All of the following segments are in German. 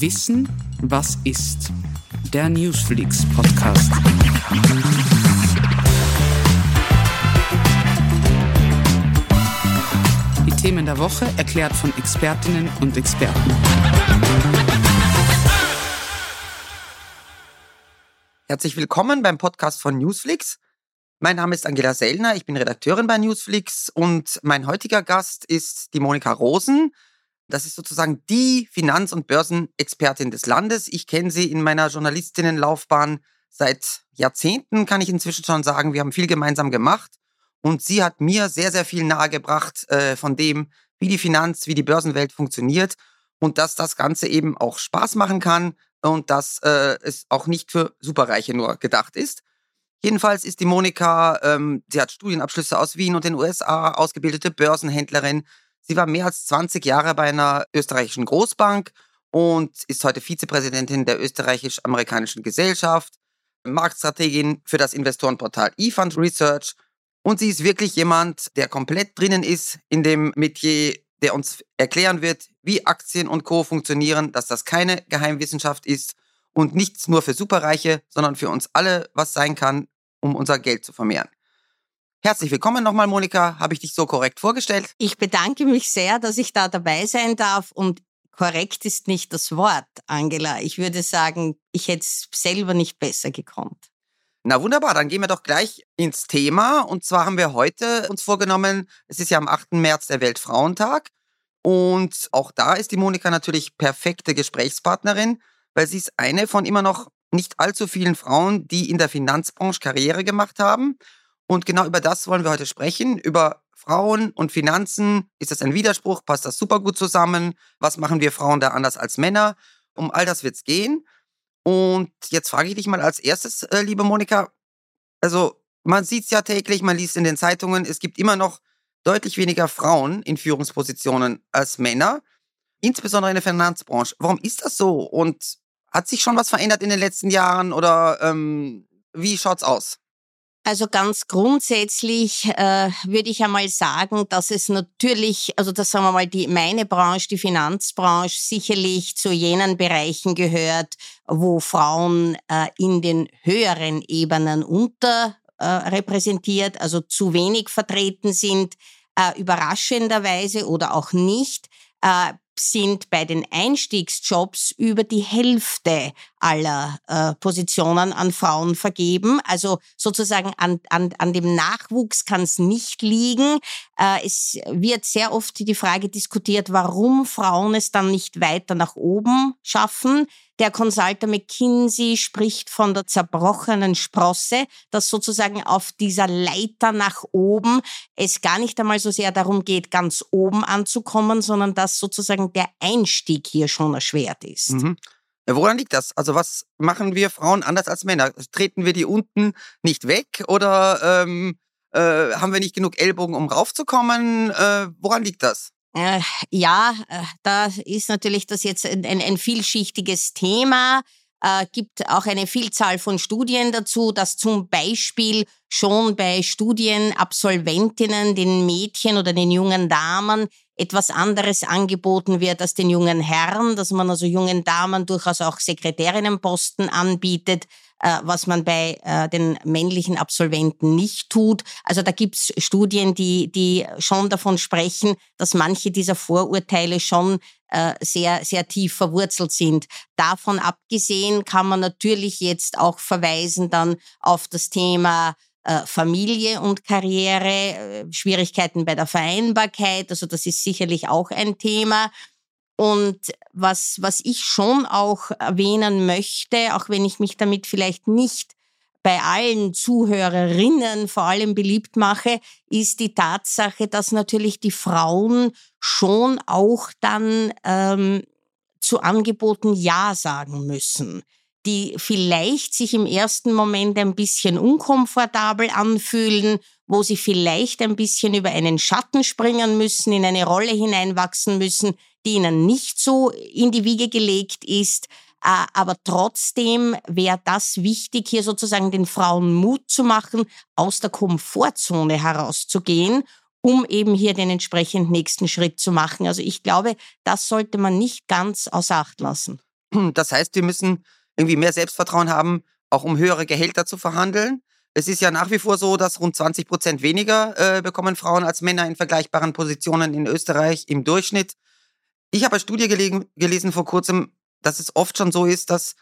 Wissen, was ist? Der Newsflix Podcast. Die Themen der Woche erklärt von Expertinnen und Experten. Herzlich willkommen beim Podcast von Newsflix. Mein Name ist Angela Sellner, ich bin Redakteurin bei Newsflix und mein heutiger Gast ist die Monika Rosen. Das ist sozusagen die Finanz- und Börsenexpertin des Landes. Ich kenne sie in meiner Journalistinnenlaufbahn seit Jahrzehnten, kann ich inzwischen schon sagen. Wir haben viel gemeinsam gemacht und sie hat mir sehr, sehr viel nahegebracht äh, von dem, wie die Finanz-, wie die Börsenwelt funktioniert und dass das Ganze eben auch Spaß machen kann und dass äh, es auch nicht für Superreiche nur gedacht ist. Jedenfalls ist die Monika, ähm, sie hat Studienabschlüsse aus Wien und den USA, ausgebildete Börsenhändlerin, Sie war mehr als 20 Jahre bei einer österreichischen Großbank und ist heute Vizepräsidentin der österreichisch-amerikanischen Gesellschaft, Marktstrategin für das Investorenportal eFund Research. Und sie ist wirklich jemand, der komplett drinnen ist in dem Metier, der uns erklären wird, wie Aktien und Co. funktionieren, dass das keine Geheimwissenschaft ist und nichts nur für Superreiche, sondern für uns alle was sein kann, um unser Geld zu vermehren. Herzlich willkommen nochmal, Monika. Habe ich dich so korrekt vorgestellt? Ich bedanke mich sehr, dass ich da dabei sein darf und korrekt ist nicht das Wort, Angela. Ich würde sagen, ich hätte es selber nicht besser gekonnt. Na wunderbar, dann gehen wir doch gleich ins Thema. Und zwar haben wir heute uns vorgenommen, es ist ja am 8. März der Weltfrauentag. Und auch da ist die Monika natürlich perfekte Gesprächspartnerin, weil sie ist eine von immer noch nicht allzu vielen Frauen, die in der Finanzbranche Karriere gemacht haben. Und genau über das wollen wir heute sprechen, über Frauen und Finanzen. Ist das ein Widerspruch? Passt das super gut zusammen? Was machen wir Frauen da anders als Männer? Um all das wird es gehen. Und jetzt frage ich dich mal als erstes, äh, liebe Monika. Also, man sieht es ja täglich, man liest in den Zeitungen, es gibt immer noch deutlich weniger Frauen in Führungspositionen als Männer, insbesondere in der Finanzbranche. Warum ist das so? Und hat sich schon was verändert in den letzten Jahren oder ähm, wie schaut's aus? Also ganz grundsätzlich äh, würde ich einmal sagen, dass es natürlich, also das sagen wir mal, die meine Branche, die Finanzbranche, sicherlich zu jenen Bereichen gehört, wo Frauen äh, in den höheren Ebenen unterrepräsentiert, äh, also zu wenig vertreten sind, äh, überraschenderweise oder auch nicht. Äh, sind bei den Einstiegsjobs über die Hälfte aller äh, Positionen an Frauen vergeben. Also sozusagen an, an, an dem Nachwuchs kann es nicht liegen. Äh, es wird sehr oft die Frage diskutiert, warum Frauen es dann nicht weiter nach oben schaffen. Der Consultant McKinsey spricht von der zerbrochenen Sprosse, dass sozusagen auf dieser Leiter nach oben es gar nicht einmal so sehr darum geht, ganz oben anzukommen, sondern dass sozusagen der Einstieg hier schon erschwert ist. Mhm. Woran liegt das? Also was machen wir Frauen anders als Männer? Treten wir die unten nicht weg oder ähm, äh, haben wir nicht genug Ellbogen, um raufzukommen? Äh, woran liegt das? Äh, ja, äh, da ist natürlich das jetzt ein, ein, ein vielschichtiges Thema. Äh, gibt auch eine Vielzahl von Studien dazu, dass zum Beispiel schon bei Studienabsolventinnen den Mädchen oder den jungen Damen etwas anderes angeboten wird als den jungen Herren, dass man also jungen Damen durchaus auch Sekretärinnenposten anbietet, äh, was man bei äh, den männlichen Absolventen nicht tut. Also da gibt's Studien, die, die schon davon sprechen, dass manche dieser Vorurteile schon äh, sehr, sehr tief verwurzelt sind. Davon abgesehen kann man natürlich jetzt auch verweisen dann auf das Thema äh, Familie und Karriere, äh, Schwierigkeiten bei der Vereinbarkeit. Also das ist sicherlich auch ein Thema. Und was, was ich schon auch erwähnen möchte, auch wenn ich mich damit vielleicht nicht bei allen Zuhörerinnen vor allem beliebt mache, ist die Tatsache, dass natürlich die Frauen schon auch dann ähm, zu Angeboten Ja sagen müssen die vielleicht sich im ersten Moment ein bisschen unkomfortabel anfühlen, wo sie vielleicht ein bisschen über einen Schatten springen müssen, in eine Rolle hineinwachsen müssen, die ihnen nicht so in die Wiege gelegt ist. Äh, aber trotzdem wäre das wichtig, hier sozusagen den Frauen Mut zu machen, aus der Komfortzone herauszugehen, um eben hier den entsprechend nächsten Schritt zu machen. Also ich glaube, das sollte man nicht ganz außer Acht lassen. Das heißt, wir müssen irgendwie mehr Selbstvertrauen haben, auch um höhere Gehälter zu verhandeln. Es ist ja nach wie vor so, dass rund 20 Prozent weniger äh, bekommen Frauen als Männer in vergleichbaren Positionen in Österreich im Durchschnitt. Ich habe eine Studie gelegen, gelesen vor kurzem, dass es oft schon so ist, dass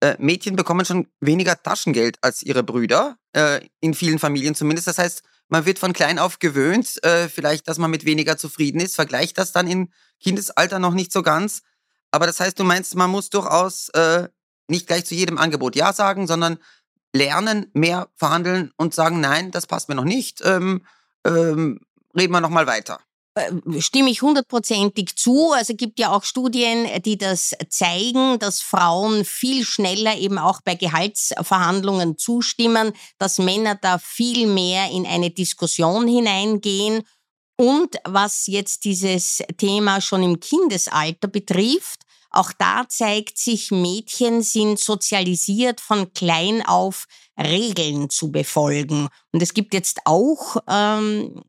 äh, Mädchen bekommen schon weniger Taschengeld als ihre Brüder, äh, in vielen Familien zumindest. Das heißt, man wird von klein auf gewöhnt, äh, vielleicht, dass man mit weniger zufrieden ist, vergleicht das dann im Kindesalter noch nicht so ganz. Aber das heißt, du meinst, man muss durchaus äh, nicht gleich zu jedem Angebot Ja sagen, sondern lernen, mehr verhandeln und sagen, nein, das passt mir noch nicht, ähm, ähm, reden wir nochmal weiter. Äh, stimme ich hundertprozentig zu. Also gibt ja auch Studien, die das zeigen, dass Frauen viel schneller eben auch bei Gehaltsverhandlungen zustimmen, dass Männer da viel mehr in eine Diskussion hineingehen. Und was jetzt dieses Thema schon im Kindesalter betrifft, auch da zeigt sich, Mädchen sind sozialisiert von klein auf Regeln zu befolgen. Und es gibt jetzt auch ähm,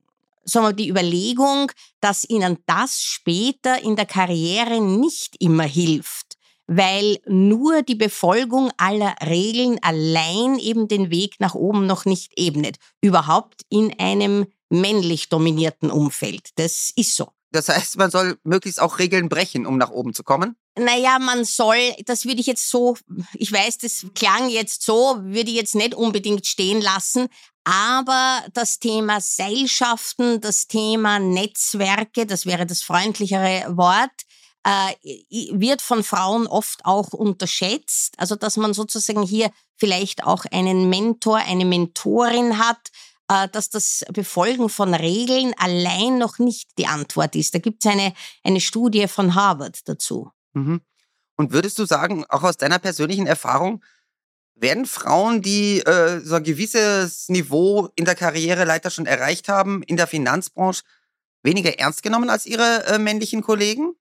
sagen wir, die Überlegung, dass ihnen das später in der Karriere nicht immer hilft, weil nur die Befolgung aller Regeln allein eben den Weg nach oben noch nicht ebnet. Überhaupt in einem männlich dominierten Umfeld. Das ist so. Das heißt, man soll möglichst auch Regeln brechen, um nach oben zu kommen? Naja, man soll, das würde ich jetzt so, ich weiß, das klang jetzt so, würde ich jetzt nicht unbedingt stehen lassen, aber das Thema Seilschaften, das Thema Netzwerke, das wäre das freundlichere Wort, äh, wird von Frauen oft auch unterschätzt. Also, dass man sozusagen hier vielleicht auch einen Mentor, eine Mentorin hat, dass das Befolgen von Regeln allein noch nicht die Antwort ist. Da gibt es eine, eine Studie von Harvard dazu. Mhm. Und würdest du sagen, auch aus deiner persönlichen Erfahrung, werden Frauen, die äh, so ein gewisses Niveau in der Karriereleiter schon erreicht haben, in der Finanzbranche, weniger ernst genommen als ihre äh, männlichen Kollegen?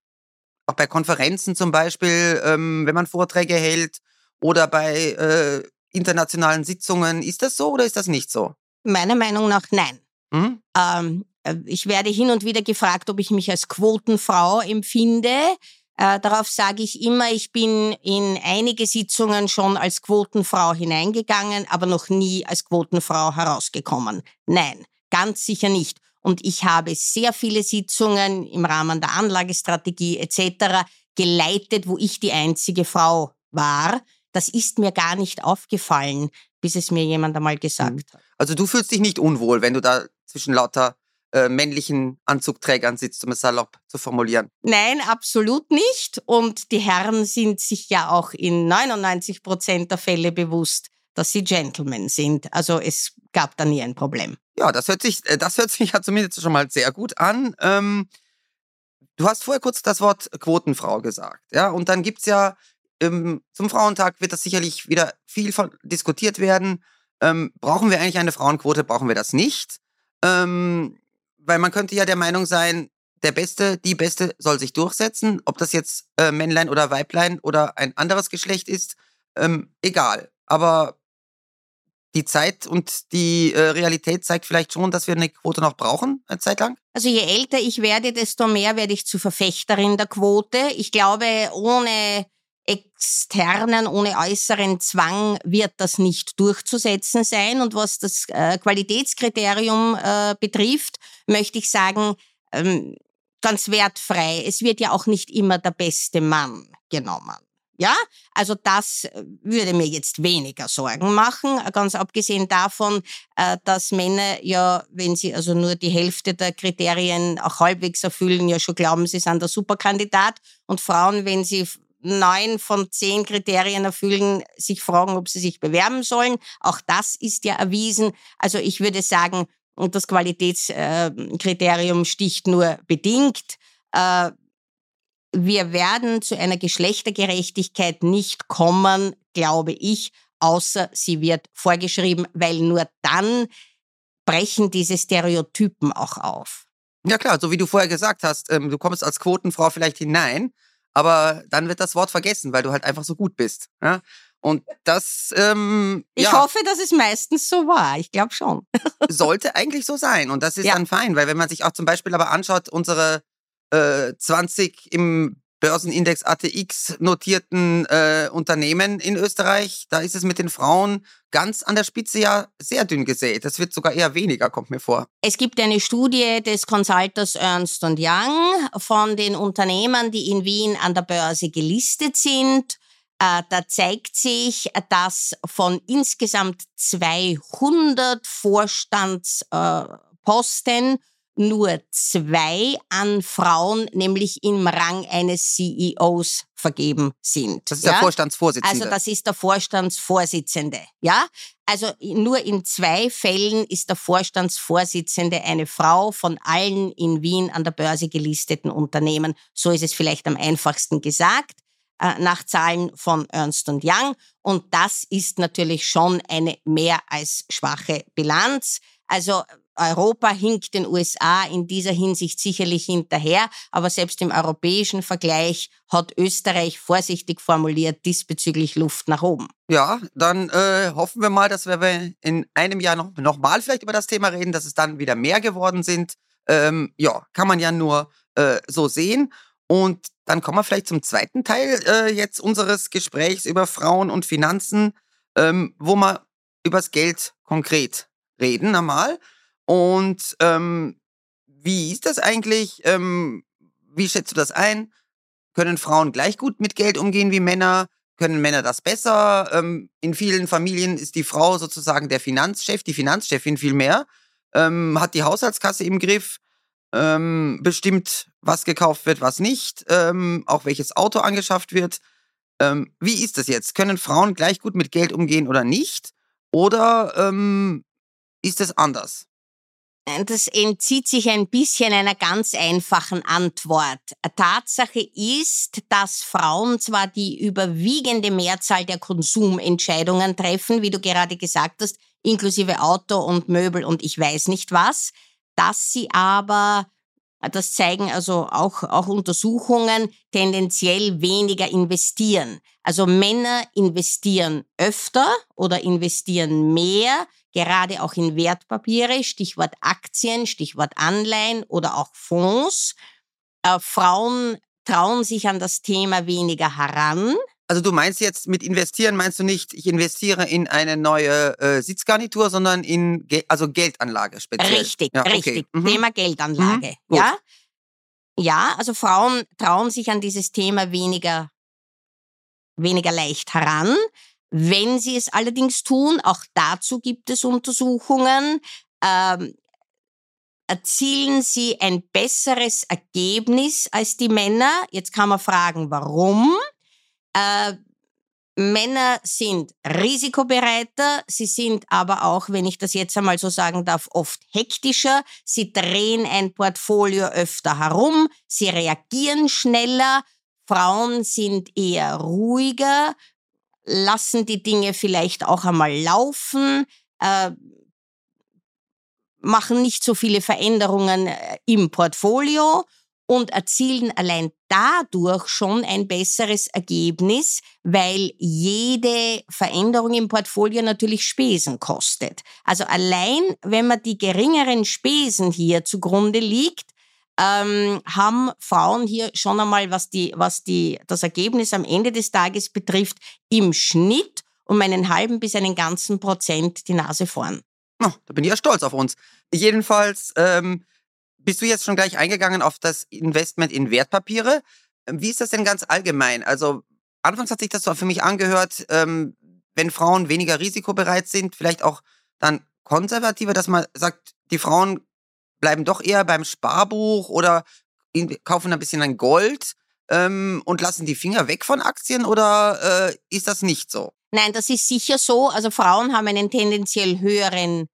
Auch bei Konferenzen zum Beispiel, ähm, wenn man Vorträge hält oder bei äh, internationalen Sitzungen. Ist das so oder ist das nicht so? Meiner Meinung nach nein. Mhm. Ähm, äh, ich werde hin und wieder gefragt, ob ich mich als Quotenfrau empfinde. Äh, darauf sage ich immer, ich bin in einige Sitzungen schon als Quotenfrau hineingegangen, aber noch nie als Quotenfrau herausgekommen. Nein, ganz sicher nicht. Und ich habe sehr viele Sitzungen im Rahmen der Anlagestrategie etc. geleitet, wo ich die einzige Frau war. Das ist mir gar nicht aufgefallen, bis es mir jemand einmal gesagt mhm. hat. Also du fühlst dich nicht unwohl, wenn du da zwischen lauter äh, männlichen Anzugträgern sitzt, um es salopp zu formulieren. Nein, absolut nicht. Und die Herren sind sich ja auch in 99 Prozent der Fälle bewusst, dass sie Gentlemen sind. Also es gab da nie ein Problem. Ja, das hört sich, äh, das hört sich ja zumindest schon mal sehr gut an. Ähm, du hast vorher kurz das Wort Quotenfrau gesagt, ja, und dann gibt's ja ähm, zum Frauentag wird das sicherlich wieder viel von, diskutiert werden. Ähm, brauchen wir eigentlich eine Frauenquote? Brauchen wir das nicht? Ähm, weil man könnte ja der Meinung sein, der Beste, die Beste soll sich durchsetzen, ob das jetzt äh, Männlein oder Weiblein oder ein anderes Geschlecht ist, ähm, egal. Aber die Zeit und die äh, Realität zeigt vielleicht schon, dass wir eine Quote noch brauchen, eine Zeit lang? Also je älter ich werde, desto mehr werde ich zu Verfechterin der Quote. Ich glaube, ohne externen, ohne äußeren Zwang wird das nicht durchzusetzen sein. Und was das äh, Qualitätskriterium äh, betrifft, möchte ich sagen, ähm, ganz wertfrei. Es wird ja auch nicht immer der beste Mann genommen. Ja, also das äh, würde mir jetzt weniger Sorgen machen, ganz abgesehen davon, dass Männer ja, wenn sie also nur die Hälfte der Kriterien auch halbwegs erfüllen, ja schon glauben, sie sind der Superkandidat und Frauen, wenn sie neun von zehn Kriterien erfüllen, sich fragen, ob sie sich bewerben sollen. Auch das ist ja erwiesen. Also ich würde sagen, und das Qualitätskriterium sticht nur bedingt. Äh, wir werden zu einer Geschlechtergerechtigkeit nicht kommen, glaube ich, außer sie wird vorgeschrieben, weil nur dann brechen diese Stereotypen auch auf. Ja klar, so wie du vorher gesagt hast, ähm, du kommst als Quotenfrau vielleicht hinein, aber dann wird das Wort vergessen, weil du halt einfach so gut bist. Ja? Und das. Ähm, ich ja, hoffe, dass es meistens so war. Ich glaube schon. sollte eigentlich so sein. Und das ist ja. dann fein, weil wenn man sich auch zum Beispiel aber anschaut, unsere äh, 20 im Börsenindex ATX notierten äh, Unternehmen in Österreich, da ist es mit den Frauen ganz an der Spitze ja sehr dünn gesät. Das wird sogar eher weniger, kommt mir vor. Es gibt eine Studie des Consulters Ernst Young von den Unternehmen, die in Wien an der Börse gelistet sind. Äh, da zeigt sich, dass von insgesamt 200 Vorstandsposten nur zwei an Frauen, nämlich im Rang eines CEOs vergeben sind. Das ist ja? der Vorstandsvorsitzende. Also das ist der Vorstandsvorsitzende, ja? Also nur in zwei Fällen ist der Vorstandsvorsitzende eine Frau von allen in Wien an der Börse gelisteten Unternehmen. So ist es vielleicht am einfachsten gesagt äh, nach Zahlen von Ernst Young. Und das ist natürlich schon eine mehr als schwache Bilanz. Also Europa hinkt den USA in dieser Hinsicht sicherlich hinterher, aber selbst im europäischen Vergleich hat Österreich vorsichtig formuliert diesbezüglich Luft nach oben. Ja, dann äh, hoffen wir mal, dass wir in einem Jahr noch, noch mal vielleicht über das Thema reden, dass es dann wieder mehr geworden sind. Ähm, ja, kann man ja nur äh, so sehen. Und dann kommen wir vielleicht zum zweiten Teil äh, jetzt unseres Gesprächs über Frauen und Finanzen, ähm, wo wir übers Geld konkret reden einmal. Und ähm, wie ist das eigentlich? Ähm, wie schätzt du das ein? Können Frauen gleich gut mit Geld umgehen wie Männer? Können Männer das besser? Ähm, in vielen Familien ist die Frau sozusagen der Finanzchef, die Finanzchefin vielmehr, ähm, hat die Haushaltskasse im Griff, ähm, bestimmt, was gekauft wird, was nicht, ähm, auch welches Auto angeschafft wird. Ähm, wie ist das jetzt? Können Frauen gleich gut mit Geld umgehen oder nicht? Oder ist es anders? Das entzieht sich ein bisschen einer ganz einfachen Antwort. Tatsache ist, dass Frauen zwar die überwiegende Mehrzahl der Konsumentscheidungen treffen, wie du gerade gesagt hast, inklusive Auto und Möbel und ich weiß nicht was, dass sie aber, das zeigen also auch, auch Untersuchungen, tendenziell weniger investieren. Also Männer investieren öfter oder investieren mehr, gerade auch in Wertpapiere, Stichwort Aktien, Stichwort Anleihen oder auch Fonds. Äh, Frauen trauen sich an das Thema weniger heran. Also du meinst jetzt mit investieren, meinst du nicht, ich investiere in eine neue äh, Sitzgarnitur, sondern in Ge also Geldanlage speziell? Richtig, ja, okay. richtig. Mhm. Thema Geldanlage. Mhm, ja? ja, also Frauen trauen sich an dieses Thema weniger, weniger leicht heran. Wenn sie es allerdings tun, auch dazu gibt es Untersuchungen, ähm, erzielen sie ein besseres Ergebnis als die Männer. Jetzt kann man fragen, warum? Äh, Männer sind risikobereiter, sie sind aber auch, wenn ich das jetzt einmal so sagen darf, oft hektischer. Sie drehen ein Portfolio öfter herum, sie reagieren schneller. Frauen sind eher ruhiger, lassen die Dinge vielleicht auch einmal laufen, äh, machen nicht so viele Veränderungen äh, im Portfolio und erzielen allein dadurch schon ein besseres Ergebnis, weil jede Veränderung im Portfolio natürlich Spesen kostet. Also allein, wenn man die geringeren Spesen hier zugrunde liegt, ähm, haben Frauen hier schon einmal, was, die, was die, das Ergebnis am Ende des Tages betrifft, im Schnitt um einen halben bis einen ganzen Prozent die Nase vorn. Oh, da bin ich ja stolz auf uns. Jedenfalls ähm, bist du jetzt schon gleich eingegangen auf das Investment in Wertpapiere. Ähm, wie ist das denn ganz allgemein? Also anfangs hat sich das so für mich angehört, ähm, wenn Frauen weniger risikobereit sind, vielleicht auch dann konservativer, dass man sagt, die Frauen bleiben doch eher beim Sparbuch oder kaufen ein bisschen an Gold ähm, und lassen die Finger weg von Aktien oder äh, ist das nicht so? Nein, das ist sicher so. Also Frauen haben einen tendenziell höheren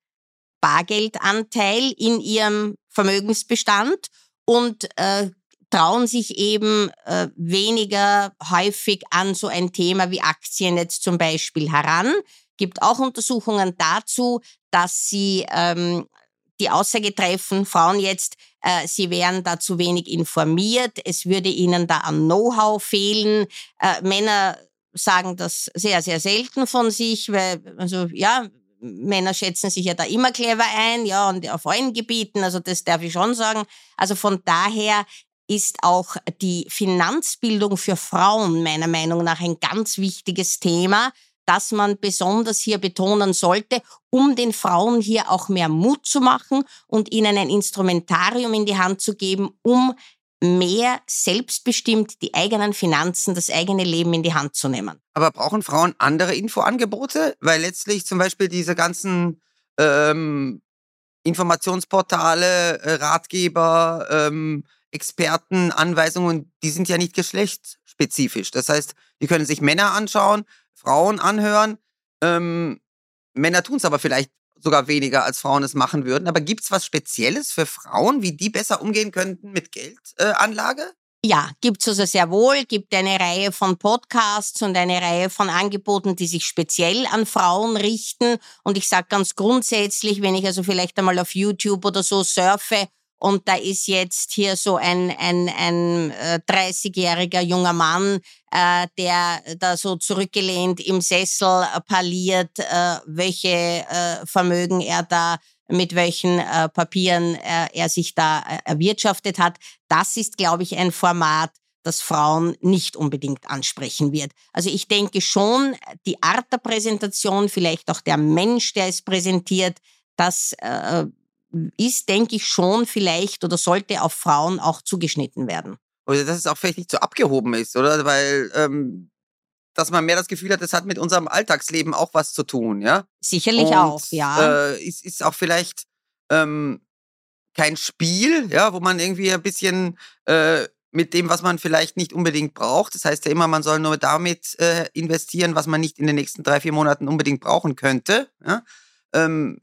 Bargeldanteil in ihrem Vermögensbestand und äh, trauen sich eben äh, weniger häufig an so ein Thema wie Aktien jetzt zum Beispiel heran. Gibt auch Untersuchungen dazu, dass sie ähm, die Aussage treffen, Frauen jetzt, äh, sie wären da zu wenig informiert, es würde ihnen da an Know-how fehlen. Äh, Männer sagen das sehr, sehr selten von sich, weil, also ja, Männer schätzen sich ja da immer clever ein, ja, und auf allen Gebieten, also das darf ich schon sagen. Also von daher ist auch die Finanzbildung für Frauen meiner Meinung nach ein ganz wichtiges Thema, das man besonders hier betonen sollte, um den Frauen hier auch mehr Mut zu machen und ihnen ein Instrumentarium in die Hand zu geben, um mehr selbstbestimmt die eigenen Finanzen, das eigene Leben in die Hand zu nehmen. Aber brauchen Frauen andere Infoangebote? Weil letztlich zum Beispiel diese ganzen ähm, Informationsportale, äh, Ratgeber, ähm, Experten, Anweisungen, die sind ja nicht geschlechtsspezifisch. Das heißt, die können sich Männer anschauen, Frauen anhören. Ähm, Männer tun es aber vielleicht sogar weniger, als Frauen es machen würden. Aber gibt es was Spezielles für Frauen, wie die besser umgehen könnten mit Geldanlage? Äh, ja, gibt's also sehr wohl, gibt eine Reihe von Podcasts und eine Reihe von Angeboten, die sich speziell an Frauen richten. Und ich sage ganz grundsätzlich, wenn ich also vielleicht einmal auf YouTube oder so surfe und da ist jetzt hier so ein, ein, ein äh, 30-jähriger junger Mann, äh, der da so zurückgelehnt im Sessel parliert, äh, welche äh, Vermögen er da mit welchen äh, Papieren äh, er sich da äh, erwirtschaftet hat. Das ist, glaube ich, ein Format, das Frauen nicht unbedingt ansprechen wird. Also ich denke schon, die Art der Präsentation, vielleicht auch der Mensch, der es präsentiert, das äh, ist, denke ich, schon vielleicht oder sollte auf Frauen auch zugeschnitten werden. Oder dass es auch vielleicht nicht so abgehoben ist, oder? Weil ähm, dass man mehr das Gefühl hat, es hat mit unserem Alltagsleben auch was zu tun, ja? Sicherlich Und, auch, ja. Äh, ist, ist auch vielleicht ähm, kein Spiel, ja, wo man irgendwie ein bisschen äh, mit dem, was man vielleicht nicht unbedingt braucht. Das heißt ja immer, man soll nur damit äh, investieren, was man nicht in den nächsten drei, vier Monaten unbedingt brauchen könnte. Ja? Ähm,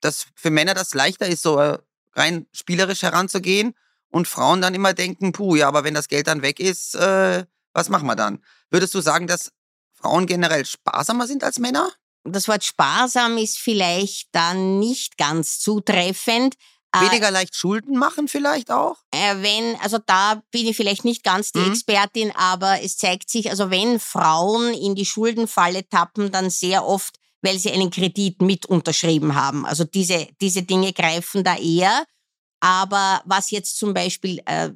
dass für Männer das leichter ist, so äh, rein spielerisch heranzugehen und Frauen dann immer denken, puh, ja, aber wenn das Geld dann weg ist, äh, was machen wir dann? Würdest du sagen, dass Frauen generell sparsamer sind als Männer? Das Wort sparsam ist vielleicht dann nicht ganz zutreffend. Äh, Weniger leicht Schulden machen vielleicht auch? Äh, wenn, also da bin ich vielleicht nicht ganz die mhm. Expertin, aber es zeigt sich, also wenn Frauen in die Schuldenfalle tappen, dann sehr oft, weil sie einen Kredit mit unterschrieben haben. Also diese, diese Dinge greifen da eher. Aber was jetzt zum Beispiel äh,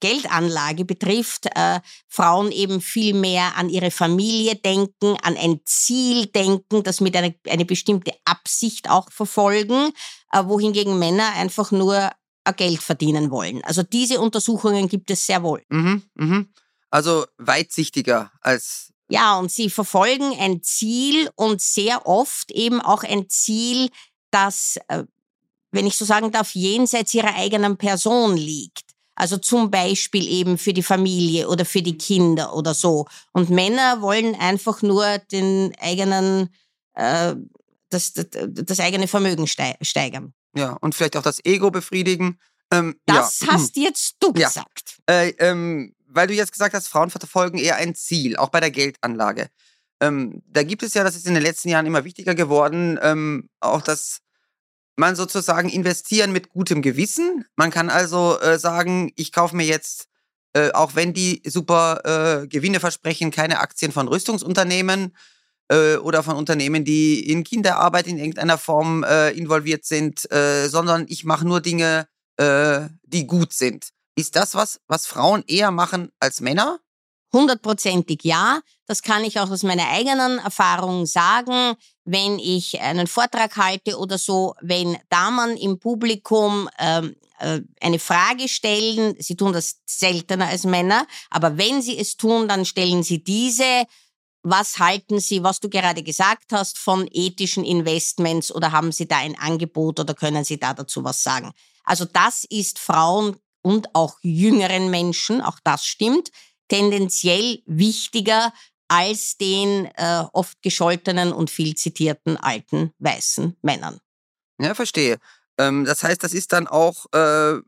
Geldanlage betrifft, äh, Frauen eben viel mehr an ihre Familie denken, an ein Ziel denken, das mit einer eine bestimmte Absicht auch verfolgen, äh, wohingegen Männer einfach nur Geld verdienen wollen. Also diese Untersuchungen gibt es sehr wohl. Mhm, mhm. Also weitsichtiger als ja, und sie verfolgen ein Ziel und sehr oft eben auch ein Ziel, das, äh, wenn ich so sagen darf, jenseits ihrer eigenen Person liegt. Also zum Beispiel eben für die Familie oder für die Kinder oder so. Und Männer wollen einfach nur den eigenen, äh, das, das, das eigene Vermögen steigern. Ja, und vielleicht auch das Ego befriedigen. Ähm, das ja. hast jetzt du ja. gesagt. Äh, ähm, weil du jetzt gesagt hast, Frauen verfolgen eher ein Ziel, auch bei der Geldanlage. Ähm, da gibt es ja, das ist in den letzten Jahren immer wichtiger geworden, ähm, auch das man sozusagen investieren mit gutem Gewissen. Man kann also äh, sagen, ich kaufe mir jetzt, äh, auch wenn die super äh, Gewinne versprechen, keine Aktien von Rüstungsunternehmen äh, oder von Unternehmen, die in Kinderarbeit in irgendeiner Form äh, involviert sind, äh, sondern ich mache nur Dinge, die gut sind. Ist das was, was Frauen eher machen als Männer? Hundertprozentig ja. Das kann ich auch aus meiner eigenen Erfahrung sagen. Wenn ich einen Vortrag halte oder so, wenn Damen im Publikum ähm, äh, eine Frage stellen, sie tun das seltener als Männer, aber wenn sie es tun, dann stellen sie diese. Was halten Sie, was du gerade gesagt hast, von ethischen Investments oder haben Sie da ein Angebot oder können Sie da dazu was sagen? Also das ist Frauen und auch jüngeren Menschen, auch das stimmt, tendenziell wichtiger als den äh, oft gescholtenen und viel zitierten alten weißen Männern. Ja, verstehe. Ähm, das heißt, das ist dann auch, äh,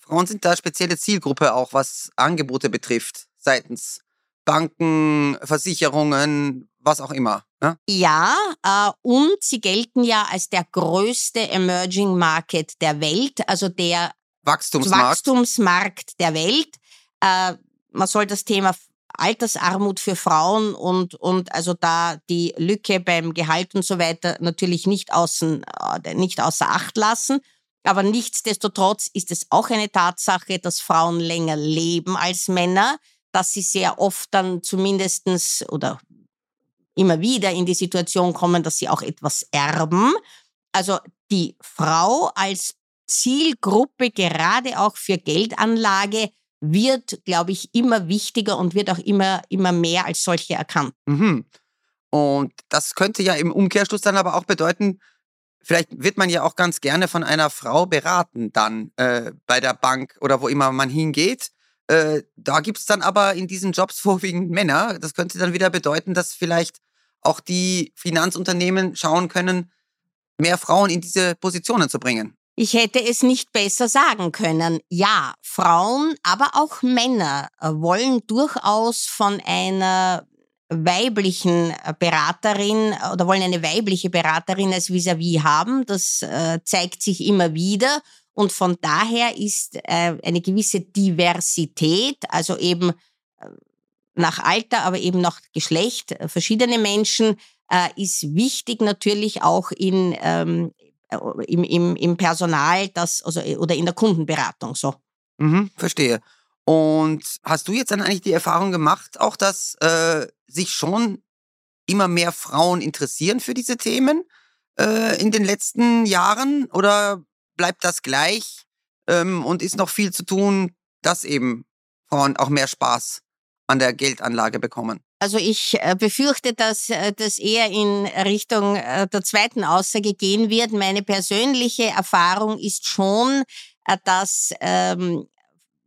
Frauen sind da spezielle Zielgruppe auch, was Angebote betrifft, seitens Banken, Versicherungen, was auch immer. Ne? Ja, äh, und sie gelten ja als der größte Emerging Market der Welt, also der Wachstumsmarkt, Wachstumsmarkt der Welt. Äh, man soll das Thema Altersarmut für Frauen und, und also da die Lücke beim Gehalt und so weiter natürlich nicht, außen, äh, nicht außer Acht lassen. Aber nichtsdestotrotz ist es auch eine Tatsache, dass Frauen länger leben als Männer, dass sie sehr oft dann zumindestens oder immer wieder in die Situation kommen, dass sie auch etwas erben. Also die Frau als Zielgruppe gerade auch für Geldanlage wird, glaube ich, immer wichtiger und wird auch immer, immer mehr als solche erkannt. Mhm. Und das könnte ja im Umkehrschluss dann aber auch bedeuten, vielleicht wird man ja auch ganz gerne von einer Frau beraten dann äh, bei der Bank oder wo immer man hingeht. Äh, da gibt es dann aber in diesen Jobs vorwiegend Männer. Das könnte dann wieder bedeuten, dass vielleicht auch die Finanzunternehmen schauen können, mehr Frauen in diese Positionen zu bringen. Ich hätte es nicht besser sagen können. Ja, Frauen, aber auch Männer äh, wollen durchaus von einer weiblichen äh, Beraterin äh, oder wollen eine weibliche Beraterin als vis-à-vis -vis haben. Das äh, zeigt sich immer wieder. Und von daher ist äh, eine gewisse Diversität, also eben nach Alter, aber eben nach Geschlecht, verschiedene Menschen, ist wichtig natürlich auch in, ähm, im, im, im Personal das, also, oder in der Kundenberatung so. Mhm, verstehe. Und hast du jetzt dann eigentlich die Erfahrung gemacht, auch dass äh, sich schon immer mehr Frauen interessieren für diese Themen äh, in den letzten Jahren? Oder bleibt das gleich ähm, und ist noch viel zu tun, dass eben Frauen auch mehr Spaß an der Geldanlage bekommen? Also ich äh, befürchte, dass äh, das eher in Richtung äh, der zweiten Aussage gehen wird. Meine persönliche Erfahrung ist schon, dass ähm,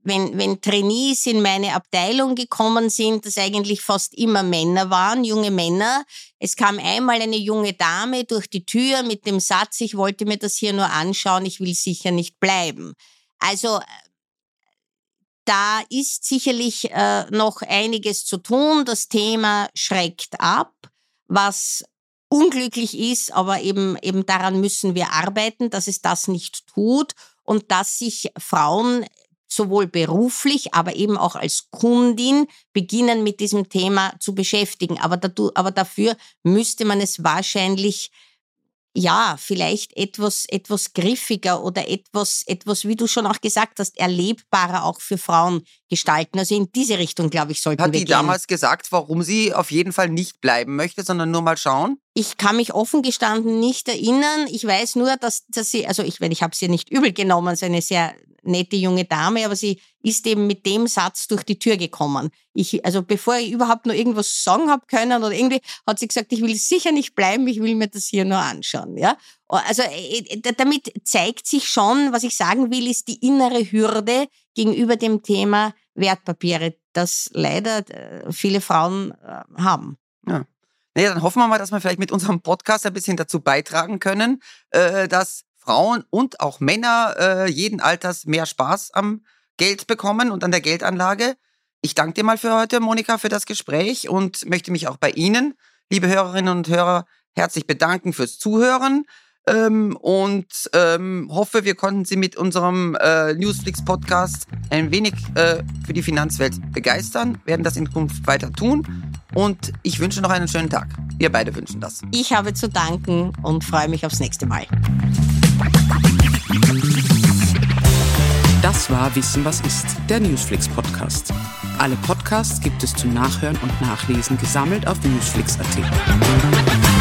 wenn, wenn Trainees in meine Abteilung gekommen sind, das eigentlich fast immer Männer waren, junge Männer. Es kam einmal eine junge Dame durch die Tür mit dem Satz, ich wollte mir das hier nur anschauen, ich will sicher nicht bleiben. Also da ist sicherlich äh, noch einiges zu tun. Das Thema schreckt ab, was unglücklich ist, aber eben, eben daran müssen wir arbeiten, dass es das nicht tut und dass sich Frauen sowohl beruflich, aber eben auch als Kundin beginnen mit diesem Thema zu beschäftigen. Aber, datu, aber dafür müsste man es wahrscheinlich ja, vielleicht etwas, etwas griffiger oder etwas, etwas, wie du schon auch gesagt hast, erlebbarer auch für Frauen gestalten. Also in diese Richtung, glaube ich, sollten Hat wir die gehen. damals gesagt, warum sie auf jeden Fall nicht bleiben möchte, sondern nur mal schauen? Ich kann mich offen gestanden nicht erinnern. Ich weiß nur, dass, dass sie, also ich, ich habe sie nicht übel genommen, so eine sehr nette junge Dame, aber sie ist eben mit dem Satz durch die Tür gekommen. Ich, also bevor ich überhaupt nur irgendwas sagen habe können oder irgendwie, hat sie gesagt, ich will sicher nicht bleiben, ich will mir das hier nur anschauen. Ja? Also äh, äh, damit zeigt sich schon, was ich sagen will, ist die innere Hürde gegenüber dem Thema Wertpapiere, das leider äh, viele Frauen haben. Ja. Naja, dann hoffen wir mal, dass wir vielleicht mit unserem Podcast ein bisschen dazu beitragen können, dass Frauen und auch Männer äh, jeden Alters mehr Spaß am Geld bekommen und an der Geldanlage. Ich danke dir mal für heute, Monika, für das Gespräch und möchte mich auch bei Ihnen, liebe Hörerinnen und Hörer, herzlich bedanken fürs Zuhören ähm, und ähm, hoffe, wir konnten Sie mit unserem äh, Newsflix-Podcast ein wenig äh, für die Finanzwelt begeistern, werden das in Zukunft weiter tun und ich wünsche noch einen schönen Tag. Wir beide wünschen das. Ich habe zu danken und freue mich aufs nächste Mal. Das war Wissen, was ist, der Newsflix Podcast. Alle Podcasts gibt es zum Nachhören und Nachlesen gesammelt auf newsflix.at.